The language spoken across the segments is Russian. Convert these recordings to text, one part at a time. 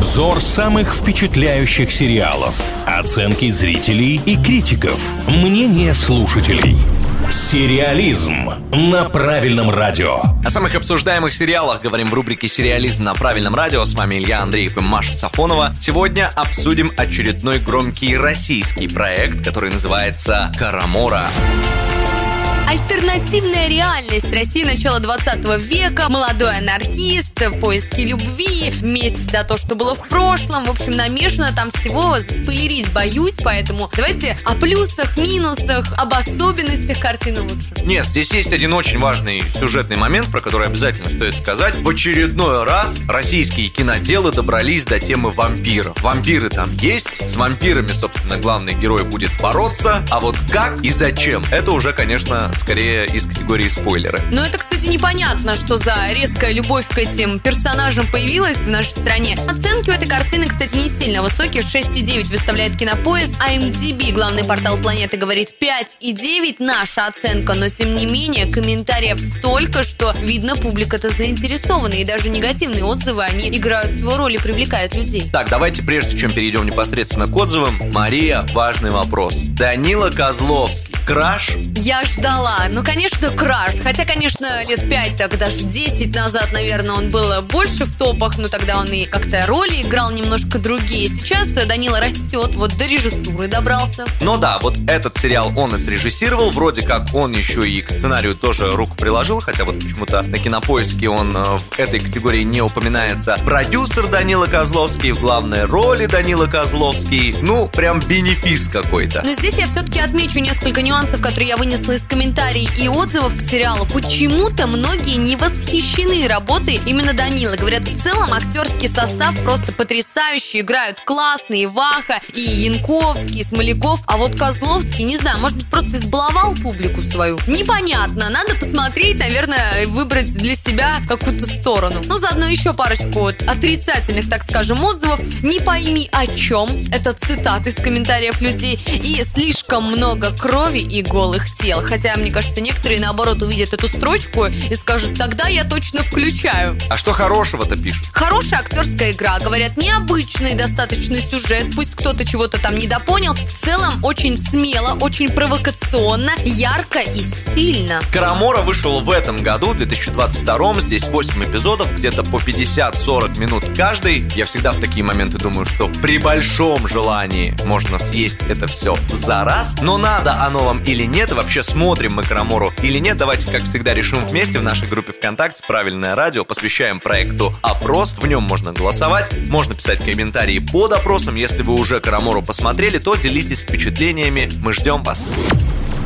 Обзор самых впечатляющих сериалов. Оценки зрителей и критиков. Мнение слушателей. Сериализм на правильном радио. О самых обсуждаемых сериалах говорим в рубрике «Сериализм на правильном радио». С вами Илья Андреев и Маша Сафонова. Сегодня обсудим очередной громкий российский проект, который называется «Карамора». Альтернативная реальность России начала 20 века, молодой анархист, поиски любви, месть за то, что было в прошлом. В общем, намешано там всего, спойлерить боюсь, поэтому давайте о плюсах, минусах, об особенностях картины лучше. Нет, здесь есть один очень важный сюжетный момент, про который обязательно стоит сказать. В очередной раз российские киноделы добрались до темы вампиров. Вампиры там есть, с вампирами, собственно, главный герой будет бороться, а вот как и зачем, это уже, конечно, скорее из категории спойлеры. Но это, кстати, непонятно, что за резкая любовь к этим персонажам появилась в нашей стране. Оценки у этой картины, кстати, не сильно высокие. 6,9 выставляет кинопоиск, а MDB, главный портал планеты, говорит 5,9 наша оценка, но тем не менее комментариев столько, что видно, публика-то заинтересована, и даже негативные отзывы, они играют свою роль и привлекают людей. Так, давайте прежде чем перейдем непосредственно к отзывам, Мария, важный вопрос. Данила Козловский краш? Я ждала. Ну, конечно, краш. Хотя, конечно, лет пять, так даже 10 назад, наверное, он был больше в топах, но тогда он и как-то роли играл немножко другие. Сейчас Данила растет, вот до режиссуры добрался. Ну да, вот этот сериал он и срежиссировал. Вроде как он еще и к сценарию тоже руку приложил, хотя вот почему-то на кинопоиске он э, в этой категории не упоминается. Продюсер Данила Козловский, в главной роли Данила Козловский. Ну, прям бенефис какой-то. Но здесь я все-таки отмечу несколько нюансов, которые я вынесла из комментариев и отзывов к сериалу. Почему-то многие не восхищены работой именно Данила. Говорят, в целом актерский состав просто потрясающий. Играют классные Ваха, и Янковский, и Смоляков. А вот Козловский, не знаю, может быть, просто избаловал публику свою. Непонятно. Надо посмотреть, наверное, выбрать для себя какую-то сторону. Ну, заодно еще парочку вот отрицательных, так скажем, отзывов. Не пойми о чем. Это цитаты из комментариев людей. И слишком много крови и голых тел. Хотя, мне кажется, некоторые, наоборот, увидят эту строчку и скажут, тогда я точно включаю. А что хорошего-то пишут? Хорошая актерская игра. Говорят, необычный достаточный сюжет. Пусть кто-то чего-то там недопонял. В целом, очень смело, очень провокационно, ярко и стильно. Карамора вышел в этом году, 2022 Здесь 8 эпизодов, где-то по 50-40 минут каждый. Я всегда в такие моменты думаю, что при большом желании можно съесть это все за раз. Но надо оно вам или нет, вообще смотрим мы Карамору или нет, давайте, как всегда, решим вместе в нашей группе ВКонтакте «Правильное радио». Посвящаем проекту опрос, в нем можно голосовать, можно писать комментарии под опросом. Если вы уже Карамору посмотрели, то делитесь впечатлениями, мы ждем вас.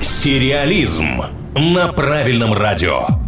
Сериализм на правильном радио.